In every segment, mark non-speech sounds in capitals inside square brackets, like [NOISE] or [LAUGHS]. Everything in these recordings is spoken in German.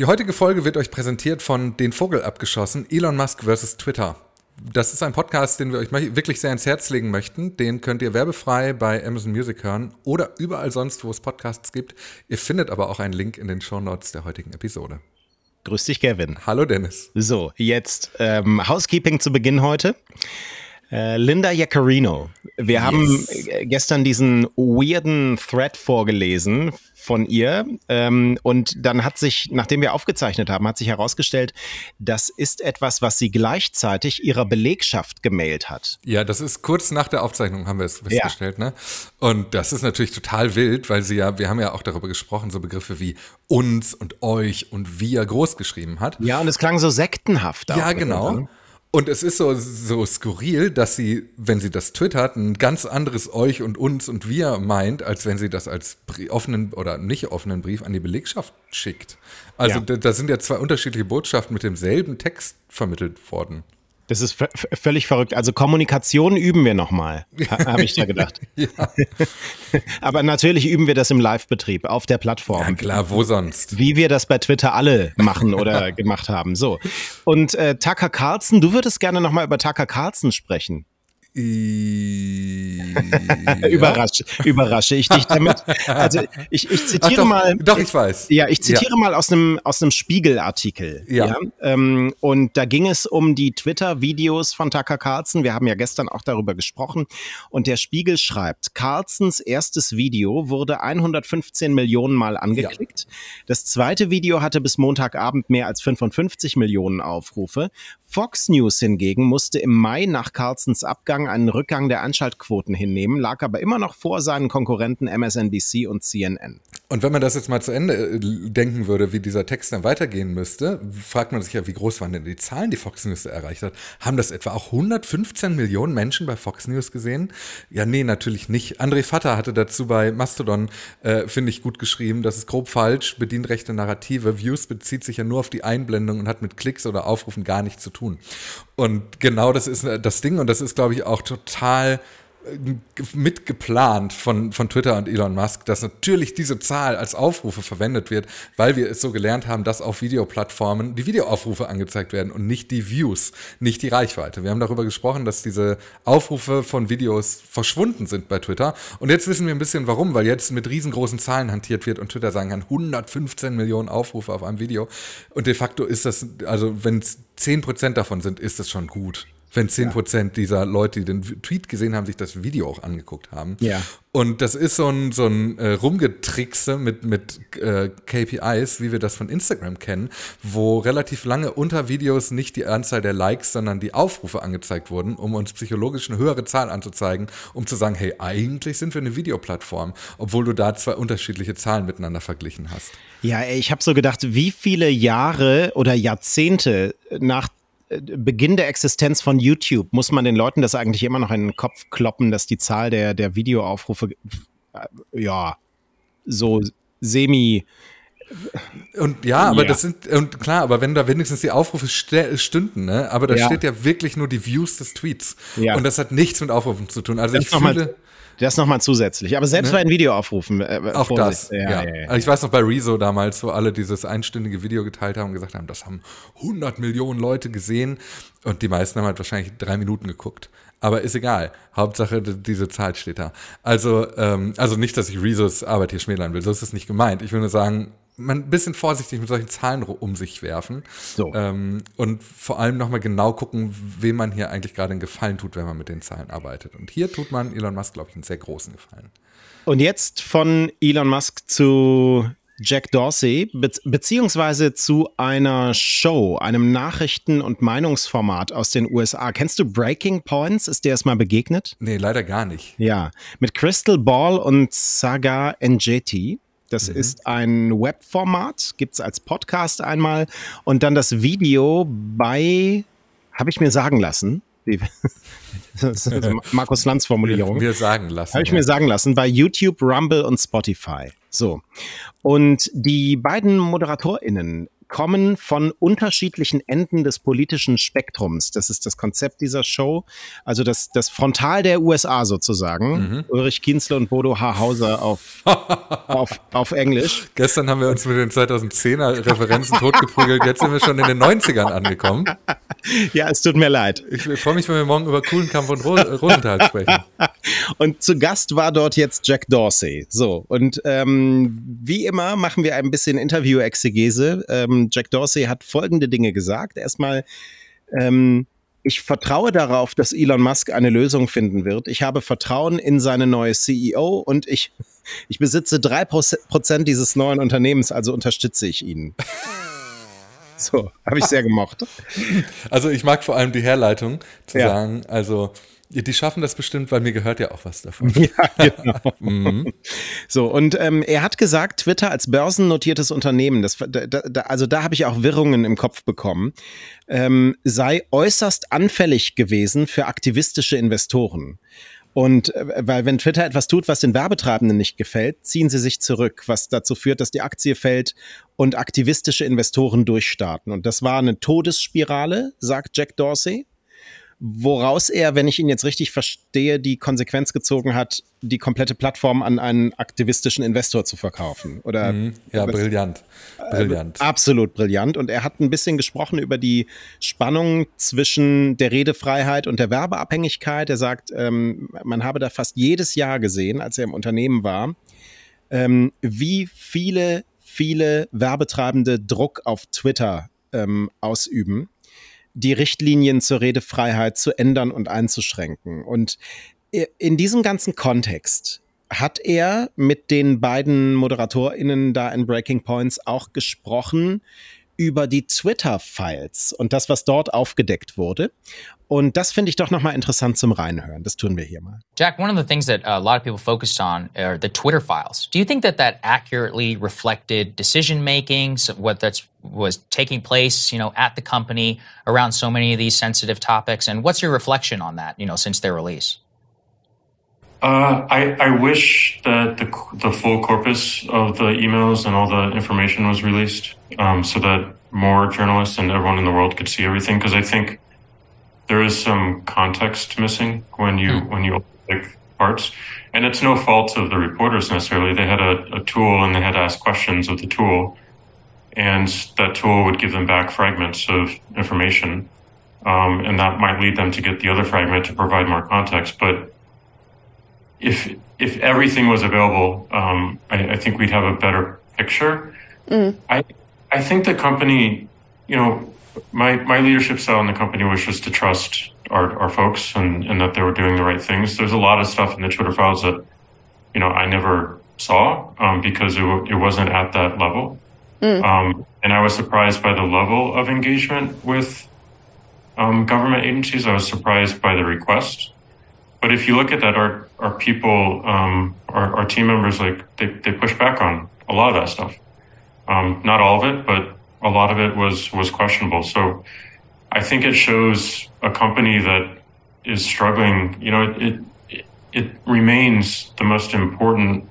Die heutige Folge wird euch präsentiert von Den Vogel abgeschossen, Elon Musk versus Twitter. Das ist ein Podcast, den wir euch wirklich sehr ins Herz legen möchten. Den könnt ihr werbefrei bei Amazon Music hören oder überall sonst, wo es Podcasts gibt. Ihr findet aber auch einen Link in den Show Notes der heutigen Episode. Grüß dich, Kevin. Hallo, Dennis. So, jetzt ähm, Housekeeping zu Beginn heute. Äh, Linda Jaccarino. Wir yes. haben äh, gestern diesen weirden Thread vorgelesen von ihr. Ähm, und dann hat sich, nachdem wir aufgezeichnet haben, hat sich herausgestellt, das ist etwas, was sie gleichzeitig ihrer Belegschaft gemailt hat. Ja, das ist kurz nach der Aufzeichnung haben wir es festgestellt, ja. ne? Und das ist natürlich total wild, weil sie ja, wir haben ja auch darüber gesprochen, so Begriffe wie uns und euch und wir groß geschrieben hat. Ja, und es klang so sektenhaft. Ja, genau. Und es ist so, so skurril, dass sie, wenn sie das twittert, ein ganz anderes euch und uns und wir meint, als wenn sie das als offenen oder nicht offenen Brief an die Belegschaft schickt. Also ja. da, da sind ja zwei unterschiedliche Botschaften mit demselben Text vermittelt worden. Das ist völlig verrückt. Also Kommunikation üben wir nochmal, [LAUGHS] ha habe ich da gedacht. ja. [LAUGHS] Aber natürlich üben wir das im Live-Betrieb auf der Plattform. Ja klar, wo sonst? Wie wir das bei Twitter alle machen oder [LAUGHS] gemacht haben. So. Und äh, Tucker Carlson, du würdest gerne nochmal über Tucker Carlson sprechen. [LAUGHS] Überrasche, überrasche ich dich damit. Also ich, ich zitiere doch, mal. Doch, ich weiß. Ja, ich zitiere ja. mal aus einem aus einem Spiegelartikel. Ja. ja ähm, und da ging es um die Twitter-Videos von Tucker Carlson. Wir haben ja gestern auch darüber gesprochen. Und der Spiegel schreibt: Carlsons erstes Video wurde 115 Millionen Mal angeklickt. Ja. Das zweite Video hatte bis Montagabend mehr als 55 Millionen Aufrufe. Fox News hingegen musste im Mai nach Carlsons Abgang einen Rückgang der Anschaltquoten hinnehmen, lag aber immer noch vor seinen Konkurrenten MSNBC und CNN. Und wenn man das jetzt mal zu Ende äh, denken würde, wie dieser Text dann weitergehen müsste, fragt man sich ja, wie groß waren denn die Zahlen, die Fox News erreicht hat? Haben das etwa auch 115 Millionen Menschen bei Fox News gesehen? Ja, nee, natürlich nicht. André Vatter hatte dazu bei Mastodon, äh, finde ich, gut geschrieben, das ist grob falsch, bedient rechte Narrative. Views bezieht sich ja nur auf die Einblendung und hat mit Klicks oder Aufrufen gar nichts zu tun. Und genau das ist äh, das Ding und das ist, glaube ich, auch total mitgeplant von, von Twitter und Elon Musk, dass natürlich diese Zahl als Aufrufe verwendet wird, weil wir es so gelernt haben, dass auf Videoplattformen die Videoaufrufe angezeigt werden und nicht die Views, nicht die Reichweite. Wir haben darüber gesprochen, dass diese Aufrufe von Videos verschwunden sind bei Twitter. Und jetzt wissen wir ein bisschen warum, weil jetzt mit riesengroßen Zahlen hantiert wird und Twitter sagen kann, 115 Millionen Aufrufe auf einem Video. Und de facto ist das, also wenn es 10% davon sind, ist das schon gut wenn 10% ja. dieser Leute, die den Tweet gesehen haben, sich das Video auch angeguckt haben. Ja. Und das ist so ein, so ein äh, Rumgetrickse mit, mit äh, KPIs, wie wir das von Instagram kennen, wo relativ lange unter Videos nicht die Anzahl der Likes, sondern die Aufrufe angezeigt wurden, um uns psychologisch eine höhere Zahl anzuzeigen, um zu sagen, hey, eigentlich sind wir eine Videoplattform, obwohl du da zwei unterschiedliche Zahlen miteinander verglichen hast. Ja, ich habe so gedacht, wie viele Jahre oder Jahrzehnte nach Beginn der Existenz von YouTube muss man den Leuten das eigentlich immer noch in den Kopf kloppen, dass die Zahl der, der Videoaufrufe, äh, ja, so semi. Und ja, aber ja. das sind, und klar, aber wenn da wenigstens die Aufrufe stünden, ne? Aber da ja. steht ja wirklich nur die Views des Tweets. Ja. Und das hat nichts mit Aufrufen zu tun. Also das ich fühle. Das nochmal zusätzlich. Aber selbst ne? bei den Videoaufrufen. Äh, äh, auch das. Ja, ja. Ja, ja, Ich weiß noch bei Rezo damals, wo alle dieses einstündige Video geteilt haben und gesagt haben, das haben 100 Millionen Leute gesehen. Und die meisten haben halt wahrscheinlich drei Minuten geguckt. Aber ist egal. Hauptsache, diese Zahl steht da. Also, ähm, also nicht, dass ich Rezos Arbeit hier schmälern will. So ist es nicht gemeint. Ich will nur sagen, man ein bisschen vorsichtig mit solchen Zahlen um sich werfen. So. Ähm, und vor allem nochmal genau gucken, wem man hier eigentlich gerade einen Gefallen tut, wenn man mit den Zahlen arbeitet. Und hier tut man Elon Musk, glaube ich, einen sehr großen Gefallen. Und jetzt von Elon Musk zu Jack Dorsey, be beziehungsweise zu einer Show, einem Nachrichten- und Meinungsformat aus den USA. Kennst du Breaking Points? Ist dir erstmal begegnet? Nee, leider gar nicht. Ja, mit Crystal Ball und Saga Njeti. Das mhm. ist ein Webformat, gibt es als Podcast einmal und dann das Video bei, habe ich mir sagen lassen, [LAUGHS] das ist Markus Lanz Formulierung. Mir sagen lassen. Habe ich ja. mir sagen lassen, bei YouTube, Rumble und Spotify. So. Und die beiden ModeratorInnen kommen von unterschiedlichen Enden des politischen Spektrums. Das ist das Konzept dieser Show. Also das, das Frontal der USA sozusagen. Mhm. Ulrich Kienzle und Bodo H. Hauser auf, [LAUGHS] auf, auf Englisch. Gestern haben wir uns mit den 2010er Referenzen totgeprügelt. Jetzt sind wir schon in den 90ern angekommen. [LAUGHS] Ja, es tut mir leid. Ich freue mich, wenn wir morgen über Kuhlenkampf und Rosenthal sprechen. [LAUGHS] Und zu Gast war dort jetzt Jack Dorsey. So, und ähm, wie immer machen wir ein bisschen Interview-Exegese. Ähm, Jack Dorsey hat folgende Dinge gesagt. Erstmal, ähm, ich vertraue darauf, dass Elon Musk eine Lösung finden wird. Ich habe Vertrauen in seine neue CEO und ich, ich besitze drei Prozent dieses neuen Unternehmens, also unterstütze ich ihn. [LAUGHS] So, habe ich sehr gemocht. Also ich mag vor allem die Herleitung zu ja. sagen, also die schaffen das bestimmt, weil mir gehört ja auch was davon. [LAUGHS] Ja, genau. [LAUGHS] mhm. So, und ähm, er hat gesagt, Twitter als börsennotiertes Unternehmen, das, da, da, also da habe ich auch Wirrungen im Kopf bekommen, ähm, sei äußerst anfällig gewesen für aktivistische Investoren. Und äh, weil wenn Twitter etwas tut, was den Werbetreibenden nicht gefällt, ziehen sie sich zurück, was dazu führt, dass die Aktie fällt und aktivistische Investoren durchstarten. Und das war eine Todesspirale, sagt Jack Dorsey woraus er, wenn ich ihn jetzt richtig verstehe, die Konsequenz gezogen hat, die komplette Plattform an einen aktivistischen Investor zu verkaufen. Oder mhm, ja, brillant. Brillant. Äh, absolut brillant. Und er hat ein bisschen gesprochen über die Spannung zwischen der Redefreiheit und der Werbeabhängigkeit. Er sagt, ähm, man habe da fast jedes Jahr gesehen, als er im Unternehmen war, ähm, wie viele, viele Werbetreibende Druck auf Twitter ähm, ausüben die Richtlinien zur Redefreiheit zu ändern und einzuschränken. Und in diesem ganzen Kontext hat er mit den beiden ModeratorInnen da in Breaking Points auch gesprochen über die Twitter-Files und das, was dort aufgedeckt wurde. Und das finde ich doch nochmal interessant zum Reinhören. Das tun wir hier mal. Jack, one of the things that a lot of people focused on are the Twitter files. Do you think that that accurately reflected decision making, so what that's was taking place, you know, at the company around so many of these sensitive topics? And what's your reflection on that, you know, since their release? Uh, I, I wish that the, the full corpus of the emails and all the information was released um, so that more journalists and everyone in the world could see everything. Because I think there is some context missing when you mm. when you pick parts, and it's no fault of the reporters necessarily. They had a, a tool and they had to ask questions of the tool, and that tool would give them back fragments of information, um, and that might lead them to get the other fragment to provide more context, but if if everything was available, um, I, I, think we'd have a better picture. Mm. I I think the company, you know, my my leadership style in the company was just to trust our, our folks and, and that they were doing the right things. There's a lot of stuff in the Twitter files that, you know, I never saw um, because it, it wasn't at that level. Mm. Um, and I was surprised by the level of engagement with um, government agencies. I was surprised by the request. But if you look at that, our our people, um, our, our team members, like they, they push back on a lot of that stuff. Um, not all of it, but a lot of it was was questionable. So I think it shows a company that is struggling. You know, it it, it remains the most important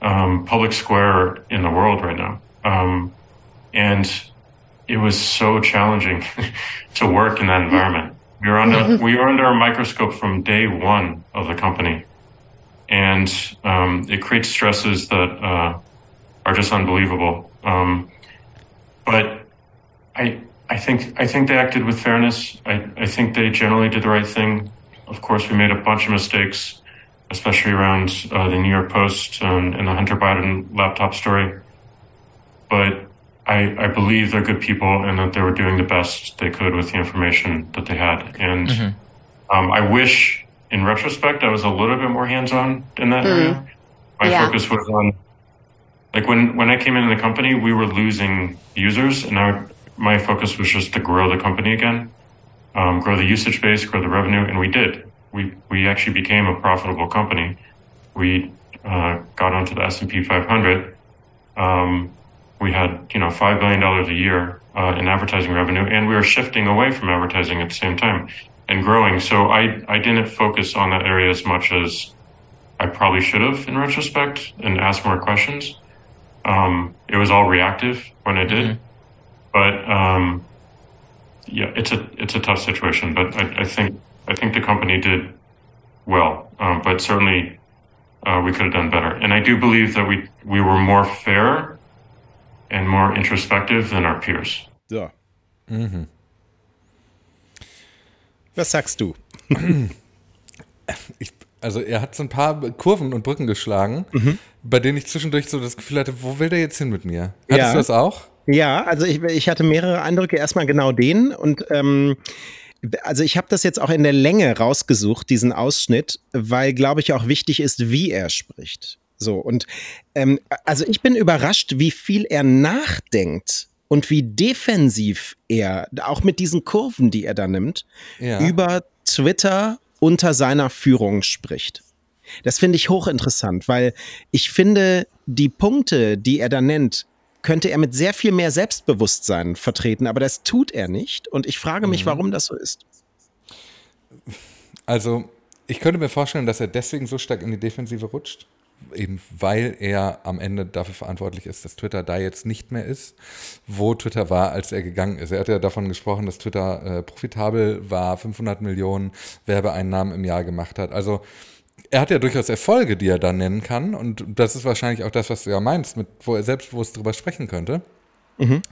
um, public square in the world right now, um, and it was so challenging [LAUGHS] to work in that environment. We were under [LAUGHS] we were under a microscope from day one of the company, and um, it creates stresses that uh, are just unbelievable. Um, but I I think I think they acted with fairness. I, I think they generally did the right thing. Of course, we made a bunch of mistakes, especially around uh, the New York Post and, and the Hunter Biden laptop story. But I, I believe they're good people and that they were doing the best they could with the information that they had. And mm-hmm. um, I wish, in retrospect, I was a little bit more hands on in that mm. area. My yeah. focus was on, like when, when I came into the company, we were losing users, and I, my focus was just to grow the company again, um, grow the usage base, grow the revenue, and we did. We we actually became a profitable company. We uh, got onto the S and P 500. Um, we had you know five billion dollars a year uh, in advertising revenue, and we were shifting away from advertising at the same time and growing. So I I didn't focus on that area as much as I probably should have in retrospect and ask more questions. Um, it was all reactive when I did, mm-hmm. but um, yeah, it's a it's a tough situation. But I, I think I think the company did well, um, but certainly uh, we could have done better. And I do believe that we we were more fair and more introspective than our peers. So. Mhm. Was sagst du? Ich, also er hat so ein paar Kurven und Brücken geschlagen, mhm. bei denen ich zwischendurch so das Gefühl hatte, wo will der jetzt hin mit mir? Hattest ja. du das auch? Ja, also ich, ich hatte mehrere Eindrücke. Erstmal genau den und ähm, also ich habe das jetzt auch in der Länge rausgesucht, diesen Ausschnitt, weil, glaube ich, auch wichtig ist, wie er spricht. So, und ähm, also ich bin überrascht, wie viel er nachdenkt und wie defensiv er, auch mit diesen Kurven, die er da nimmt, ja. über Twitter unter seiner Führung spricht. Das finde ich hochinteressant, weil ich finde, die Punkte, die er da nennt, könnte er mit sehr viel mehr Selbstbewusstsein vertreten, aber das tut er nicht. Und ich frage mich, mhm. warum das so ist. Also, ich könnte mir vorstellen, dass er deswegen so stark in die Defensive rutscht, eben weil er am Ende dafür verantwortlich ist, dass Twitter da jetzt nicht mehr ist, wo Twitter war, als er gegangen ist. Er hat ja davon gesprochen, dass Twitter äh, profitabel war, 500 Millionen Werbeeinnahmen im Jahr gemacht hat. Also er hat ja durchaus Erfolge, die er da nennen kann. Und das ist wahrscheinlich auch das, was du ja meinst, mit, wo er selbstbewusst drüber sprechen könnte. Mhm.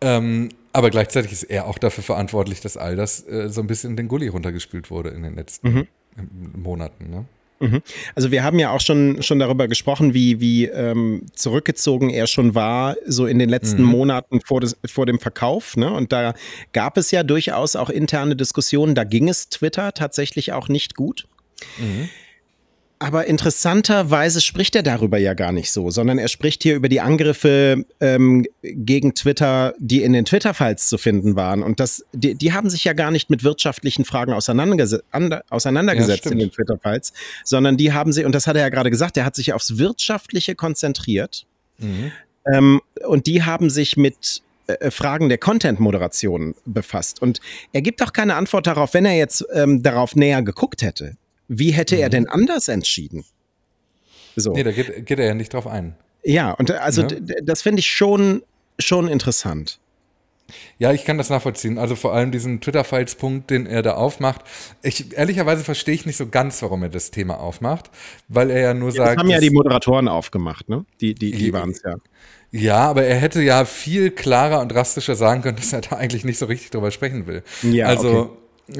Ähm, aber gleichzeitig ist er auch dafür verantwortlich, dass all das äh, so ein bisschen den Gully runtergespült wurde in den letzten mhm. Monaten. Ne? Mhm. Also wir haben ja auch schon, schon darüber gesprochen, wie, wie ähm, zurückgezogen er schon war, so in den letzten mhm. Monaten vor, des, vor dem Verkauf. Ne? Und da gab es ja durchaus auch interne Diskussionen. Da ging es Twitter tatsächlich auch nicht gut. Mhm. Aber interessanterweise spricht er darüber ja gar nicht so, sondern er spricht hier über die Angriffe ähm, gegen Twitter, die in den Twitter-Files zu finden waren. Und das, die, die haben sich ja gar nicht mit wirtschaftlichen Fragen auseinanderges auseinandergesetzt ja, in den Twitter-Files, sondern die haben sie, und das hat er ja gerade gesagt, er hat sich aufs Wirtschaftliche konzentriert. Mhm. Ähm, und die haben sich mit äh, Fragen der Content-Moderation befasst. Und er gibt auch keine Antwort darauf, wenn er jetzt ähm, darauf näher geguckt hätte. Wie hätte er mhm. denn anders entschieden? So. Nee, da geht, geht er ja nicht drauf ein. Ja, und also ja. das finde ich schon, schon interessant. Ja, ich kann das nachvollziehen. Also vor allem diesen Twitter-Files-Punkt, den er da aufmacht. Ich, ehrlicherweise verstehe ich nicht so ganz, warum er das Thema aufmacht, weil er ja nur ja, sagt. Das haben ja die Moderatoren aufgemacht, ne? Die, die, die waren es ja. Ja, aber er hätte ja viel klarer und drastischer sagen können, dass er da eigentlich nicht so richtig drüber sprechen will. Ja, also. Okay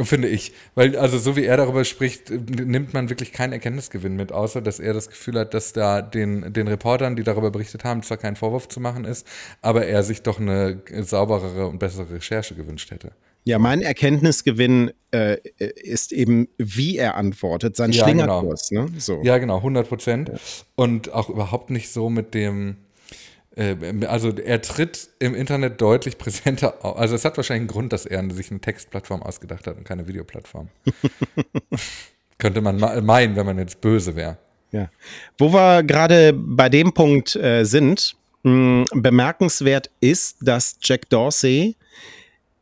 Finde ich. Weil, also so wie er darüber spricht, nimmt man wirklich keinen Erkenntnisgewinn mit, außer dass er das Gefühl hat, dass da den, den Reportern, die darüber berichtet haben, zwar kein Vorwurf zu machen ist, aber er sich doch eine sauberere und bessere Recherche gewünscht hätte. Ja, mein Erkenntnisgewinn äh, ist eben, wie er antwortet, sein ja, genau. Schlingerkurs. Genau. Ne? So. Ja, genau, 100 Prozent. Ja. Und auch überhaupt nicht so mit dem, also er tritt im Internet deutlich präsenter auf. Also es hat wahrscheinlich einen Grund, dass er sich eine Textplattform ausgedacht hat und keine Videoplattform. [LAUGHS] Könnte man meinen, wenn man jetzt böse wäre. Ja. Wo wir gerade bei dem Punkt äh, sind, mh, hm, bemerkenswert ist, dass Jack Dorsey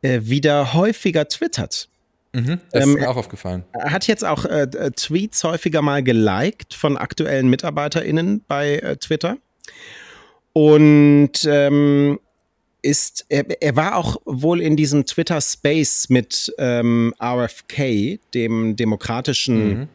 äh, wieder häufiger twittert. Mhm, das ähm, ist mir auch aufgefallen. Er hat jetzt auch äh, Tweets häufiger mal geliked von aktuellen MitarbeiterInnen bei äh, Twitter. Und ähm, ist, er, er, war auch wohl in diesem Twitter Space mit ähm, RFK, dem demokratischen mhm.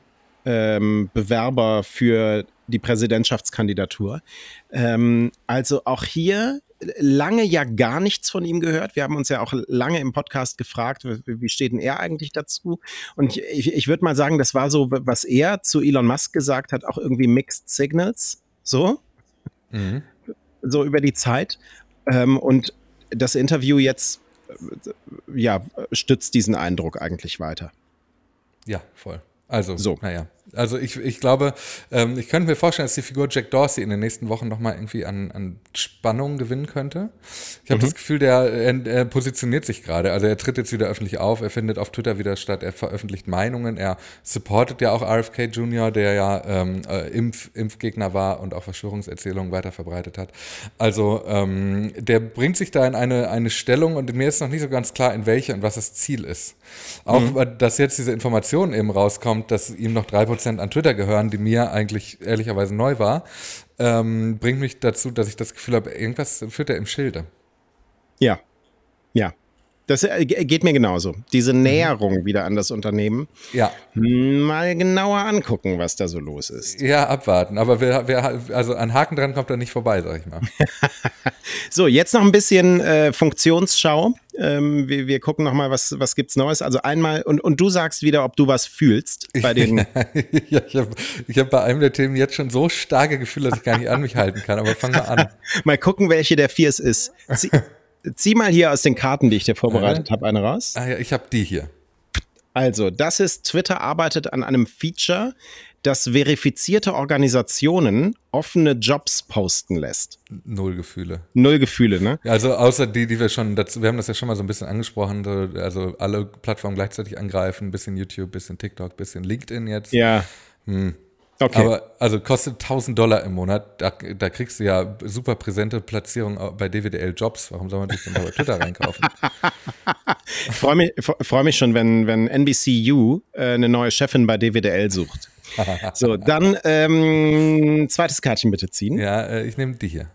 ähm, Bewerber für die Präsidentschaftskandidatur. Ähm, also auch hier lange ja gar nichts von ihm gehört. Wir haben uns ja auch lange im Podcast gefragt, wie steht denn er eigentlich dazu? Und ich, ich würde mal sagen, das war so, was er zu Elon Musk gesagt hat, auch irgendwie Mixed Signals. So. Mhm so über die Zeit. Ähm, und das Interview jetzt, äh, ja, stützt diesen Eindruck eigentlich weiter. Ja, voll. Also, so. naja. Also ich, ich glaube, ähm, ich könnte mir vorstellen, dass die Figur Jack Dorsey in den nächsten Wochen nochmal irgendwie an, an Spannung gewinnen könnte. Ich habe mhm. das Gefühl, der er, er positioniert sich gerade. Also er tritt jetzt wieder öffentlich auf, er findet auf Twitter wieder statt, er veröffentlicht Meinungen, er supportet ja auch RFK Jr., der ja ähm, äh, Impf, Impfgegner war und auch Verschwörungserzählungen weiter verbreitet hat. Also ähm, der bringt sich da in eine, eine Stellung und mir ist noch nicht so ganz klar, in welche und was das Ziel ist. Auch, mhm. dass jetzt diese Information eben rauskommt, dass ihm noch drei Prozent an Twitter gehören, die mir eigentlich ehrlicherweise neu war, ähm, bringt mich dazu, dass ich das Gefühl habe, irgendwas führt er im Schilde. Ja, Das äh, geht mir genauso. Diese mhm. Näherung wieder an das Unternehmen. Ja. Mal genauer angucken, was da so los ist. Ja, abwarten. Aber wer, wer, also an Haken dran kommt er nicht vorbei, sag ich mal. [LAUGHS] so, jetzt noch ein bisschen äh, Funktionsschau. Ähm, wir, wir gucken noch mal, was, was gibt's Neues. Also einmal, und, und du sagst wieder, ob du was fühlst bei [LAUGHS] den. ja, ich habe hab bei einem der Themen jetzt schon so starke Gefühle, dass ich gar nicht an mich halten kann. Aber fang mal an. [LAUGHS] mal gucken, welche der vier es ist. Sie zieh mal hier aus den Karten, die ich dir vorbereitet habe, eine raus. Ah ja, ich habe die hier. Also, das ist, Twitter arbeitet an einem Feature, das verifizierte Organisationen offene Jobs posten lässt. Null Gefühle. Null Gefühle, ne? Also außer die, die wir schon, das, wir haben das ja schon mal so ein bisschen angesprochen, also alle Plattformen gleichzeitig angreifen, bisschen YouTube, bisschen TikTok, bisschen LinkedIn jetzt. Ja. Hm. Okay. Aber also kostet 1000 Dollar im Monat. Da, da kriegst du ja super präsente Platzierung bei DWDL Jobs. Warum soll man dich denn bei Twitter reinkaufen? ich freue mich, freu mich schon, wenn, wenn NBCU äh, eine neue Chefin bei DWDL sucht. so, dann ähm, zweites Kärtchen bitte ziehen. Ja, äh, ich nehme die hier.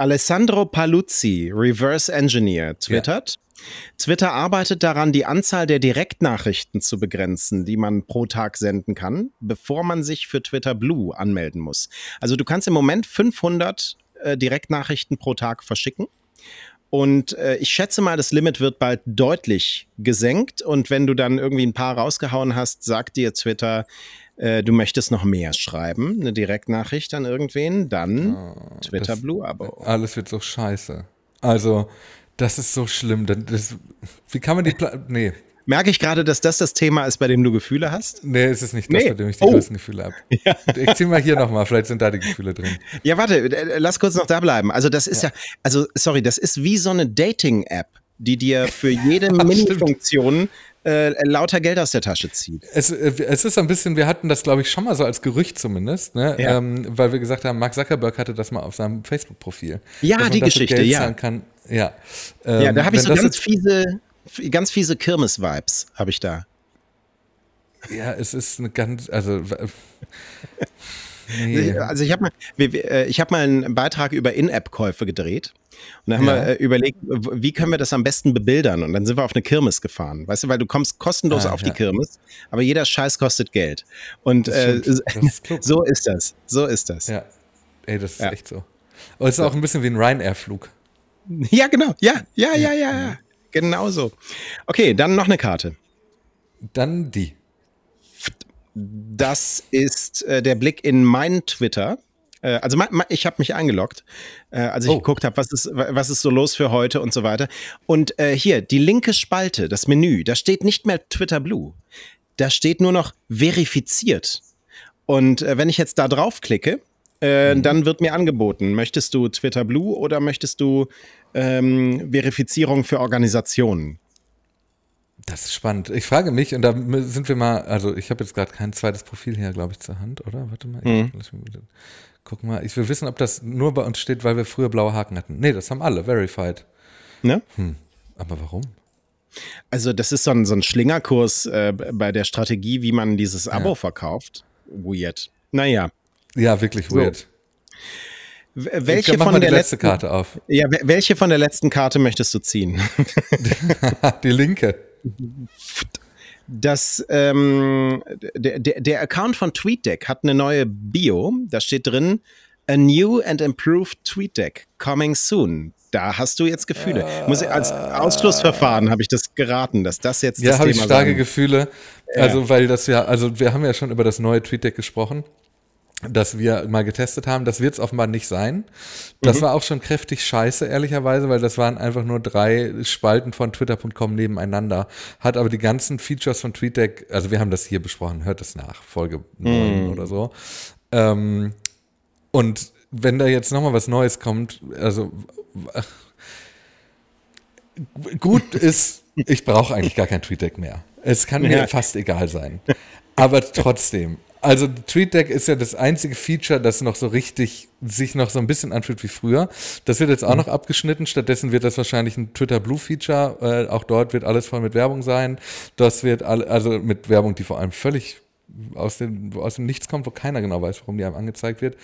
Alessandro Paluzzi, Reverse Engineer, twittert. Ja. Twitter arbeitet daran, die Anzahl der Direktnachrichten zu begrenzen, die man pro Tag senden kann, bevor man sich für Twitter Blue anmelden muss. Also du kannst im Moment 500 äh, Direktnachrichten pro Tag verschicken. Und äh, ich schätze mal, das Limit wird bald deutlich gesenkt. Und wenn du dann irgendwie ein paar rausgehauen hast, sagt dir Twitter, äh, du möchtest noch mehr schreiben, eine Direktnachricht an irgendwen, dann oh, Twitter Blue Abo. Alles wird so scheiße. Also das ist so schlimm. Das, wie kann man die. Pla nee. Merke ich gerade, dass das das Thema ist, bei dem du Gefühle hast? Nee, es ist nicht das, nee. bei dem ich die oh. größten Gefühle habe. [LAUGHS] Ja. Ich zieh mal hier nochmal, vielleicht sind da die Gefühle drin. Ja, warte, äh, lass kurz noch da bleiben. Also, das ist ja, ja also, sorry, das ist wie so eine Dating-App, die dir für jede [LAUGHS] Mini-Funktion äh, lauter Geld aus der Tasche zieht. Es, äh, es ist ein bisschen, wir hatten das, glaube ich, schon mal so als Gerücht zumindest, ne? Ja. Ähm, weil wir gesagt haben, Mark Zuckerberg hatte das mal auf seinem Facebook-Profil. Ja, die Geschichte, ja. Kann. Ja. Ähm, ja, da habe ich so ganz fiese, ganz fiese Kirmes-Vibes, habe ich da. Ja, es ist eine ganz, also [LAUGHS] Nee. Also ich habe mal, äh, ich hab mal einen Beitrag über In-App-Käufe gedreht. Und dann haben ja. wir äh, überlegt, wie können wir das am besten bebildern? Und dann sind wir auf eine Kirmes gefahren. Weißt du, weil du kommst kostenlos ah, auf ja. die Kirmes, aber jeder Scheiß kostet Geld. Und äh, ist [LAUGHS] so ist das. So ist das. Ja. Ey, das ist ja. echt so. Aber es ist auch ein bisschen wie ein Ryanair-Flug. Ja, genau. Ja, ja, ja, ja, ja. Genau so. Okay, dann noch eine Karte. Dann die. Das ist äh, der Blick in mein Twitter. Äh, also ich habe mich eingeloggt, äh, als ich oh. geguckt habe, was ist, was ist so los für heute und so weiter. Und äh, hier, die linke Spalte, das Menü, da steht nicht mehr Twitter Blue. Da steht nur noch verifiziert. Und äh, wenn ich jetzt da draufklicke, äh, mhm. dann wird mir angeboten, möchtest du Twitter Blue oder möchtest du ähm, Verifizierung für Organisationen? Das ist spannend. Ich frage mich, und da sind wir mal, also ich habe jetzt gerade kein zweites Profil hier, glaube ich, zur Hand, oder? Warte mal. Mhm. Guck mal, ich will wissen, ob das nur bei uns steht, weil wir früher blaue Haken hatten. Nee, das haben alle, verified. Ne? Hm. Aber warum? Also, das ist so ein, so ein Schlingerkurs äh, bei der Strategie, wie man dieses Abo ja. verkauft. Weird. Naja. Ja, wirklich weird. So. Welche von der die letzte letzten, Karte auf. Ja, welche von der letzten Karte möchtest du ziehen? [LAUGHS] [LAUGHS] die linke. Das, ähm, der, der Account von TweetDeck hat eine neue Bio. Da steht drin, a new and improved TweetDeck coming soon. Da hast du jetzt Gefühle. Muss ich, als Ausschlussverfahren habe ich das geraten, dass das jetzt ja, das Thema ist. Ja, habe ich starke sein. Gefühle. Also, ja. weil das ja, also wir haben ja schon über das neue TweetDeck gesprochen das wir mal getestet haben. Das wird es offenbar nicht sein. Das mhm. war auch schon kräftig scheiße, ehrlicherweise, weil das waren einfach nur drei Spalten von twitter.com nebeneinander. Hat aber die ganzen Features von TweetDeck, also wir haben das hier besprochen, hört es nach, Folge 9 mhm. oder so. Ähm, und wenn da jetzt nochmal was Neues kommt, also gut ist, ich brauche eigentlich gar kein TweetDeck mehr. Es kann mir ja. fast egal sein. Aber trotzdem, also TweetDeck ist ja das einzige Feature, das noch so richtig sich noch so ein bisschen anfühlt wie früher. Das wird jetzt auch mhm. noch abgeschnitten. Stattdessen wird das wahrscheinlich ein Twitter Blue Feature. Äh, auch dort wird alles voll mit Werbung sein. Das wird alle, also mit Werbung, die vor allem völlig aus dem, aus dem Nichts kommt, wo keiner genau weiß, warum die einem angezeigt wird.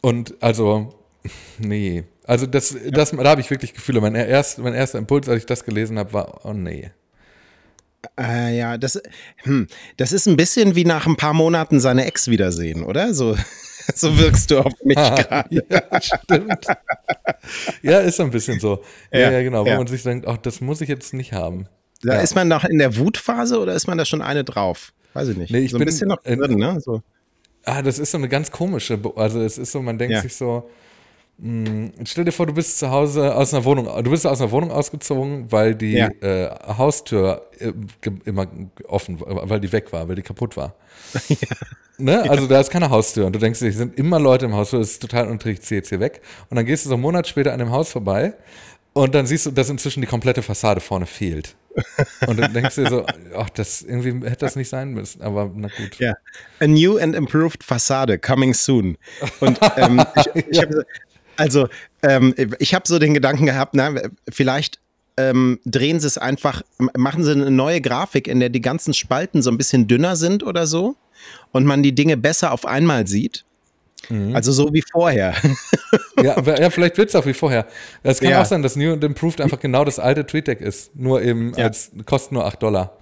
Und also, [LAUGHS] nee, Also das, das, da habe ich wirklich Gefühle. Mein, erst, mein erster Impuls, als ich das gelesen habe, war, oh nee. Äh, ja, das, hm, das ist ein bisschen wie nach ein paar Monaten seine Ex wiedersehen, oder? So, [LAUGHS] so wirkst du auf [LAUGHS] mich gerade. ja, [LAUGHS] stimmt. ja, ist so ein bisschen so. Ja, ja, ja genau. Wo man sich denkt, ach, das muss ich jetzt nicht haben. Da. Ist man noch in der Wutphase oder ist man da schon eine drauf? Weiß ich nicht. Nee, ich so ein bin, bisschen noch drin, ne? So. Ah, das ist so eine ganz komische, also es ist so, man denkt sich so, hm, stell dir vor, du bist zu Hause aus einer Wohnung, du bist aus einer Wohnung ausgezogen, weil die ja. äh, Haustür äh, immer offen, weil die weg war, weil die kaputt war. [LAUGHS] Ja. Ne? Also da ist keine Haustür und du denkst dir, sind immer Leute im Haus, das ist total unträglich, ich ziehe jetzt hier weg. Und dann gehst du so einen Monat später an dem Haus vorbei und dann siehst du, dass inzwischen die komplette Fassade vorne fehlt. Und dann denkst du dir so, [LAUGHS] ach, das irgendwie hätte das nicht sein müssen, aber na gut. Ja. A new and improved Fassade coming soon. Und ähm, ich, ich [LAUGHS] habe also, ähm, ich habe so den Gedanken gehabt, na, vielleicht ähm, drehen sie es einfach, machen sie eine neue Grafik, in der die ganzen Spalten so ein bisschen dünner sind oder so und man die Dinge besser auf einmal sieht. Mhm. Also so wie vorher. [LAUGHS] ja, ja, vielleicht wird es auch wie vorher. Es kann ja. auch sein, dass New and Improved einfach genau das alte TweetDeck ist, nur eben ja. als kostet nur 8 Dollar.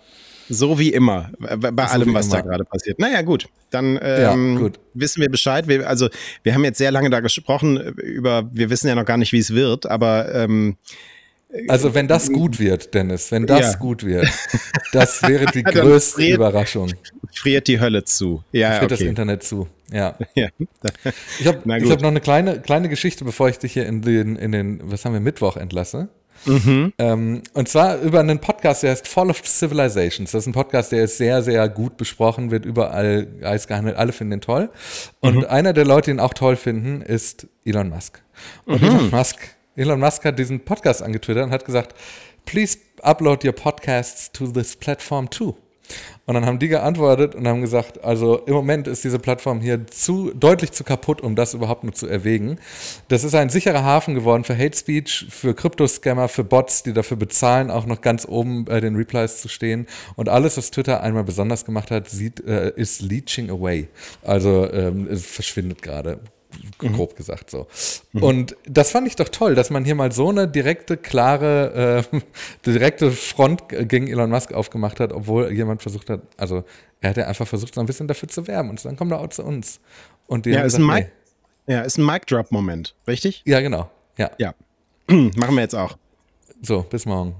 So wie immer, bei so allem, was immer. da gerade passiert. Naja, gut, dann ähm, ja, gut. wissen wir Bescheid. Wir, also, wir haben jetzt sehr lange da gesprochen über, wir wissen ja noch gar nicht, wie es wird, aber ähm, also wenn das gut wird, Dennis, wenn das ja. gut wird, das wäre die [LAUGHS] größte friert, Überraschung. Friert die Hölle zu. Ja, friert okay. das Internet zu. Ja. [LAUGHS] ja. Ich habe hab noch eine kleine, kleine Geschichte, bevor ich dich hier in den, in den, was haben wir, Mittwoch entlasse. Mhm. Ähm, und zwar über einen Podcast, der heißt Fall of Civilizations. Das ist ein Podcast, der ist sehr, sehr gut besprochen, wird überall heiß gehandelt. Alle finden ihn toll. Und mhm. einer der Leute, die ihn auch toll finden, ist Elon Musk. Und mhm. Elon Musk, Elon Musk hat diesen Podcast angetwittert und hat gesagt, please upload your podcasts to this platform too. Und dann haben die geantwortet und haben gesagt, also im Moment ist diese Plattform hier zu deutlich zu kaputt, um das überhaupt nur zu erwägen. Das ist ein sicherer Hafen geworden für Hate Speech, für Kryptoscammer, für Bots, die dafür bezahlen, auch noch ganz oben bei den Replies zu stehen. Und alles, was Twitter einmal besonders gemacht hat, sieht, äh, ist leeching away. Also ähm, es verschwindet gerade mhm. grob gesagt so. Mhm. Und das fand ich doch toll, dass man hier mal so eine direkte, klare, äh, [LAUGHS] direkte Front gegen Elon Musk aufgemacht hat, obwohl jemand versucht hat, also er hat ja einfach versucht, so ein bisschen dafür zu werben und dann kommt er auch zu uns. Und die ja, ist gesagt, ein Mic, nee. ja, ist ein Mic-Drop-Moment, richtig? Ja, genau. Ja. Ja. [CLEARS THROAT] Machen wir jetzt auch. So, bis morgen.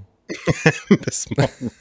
[LAUGHS] bis morgen.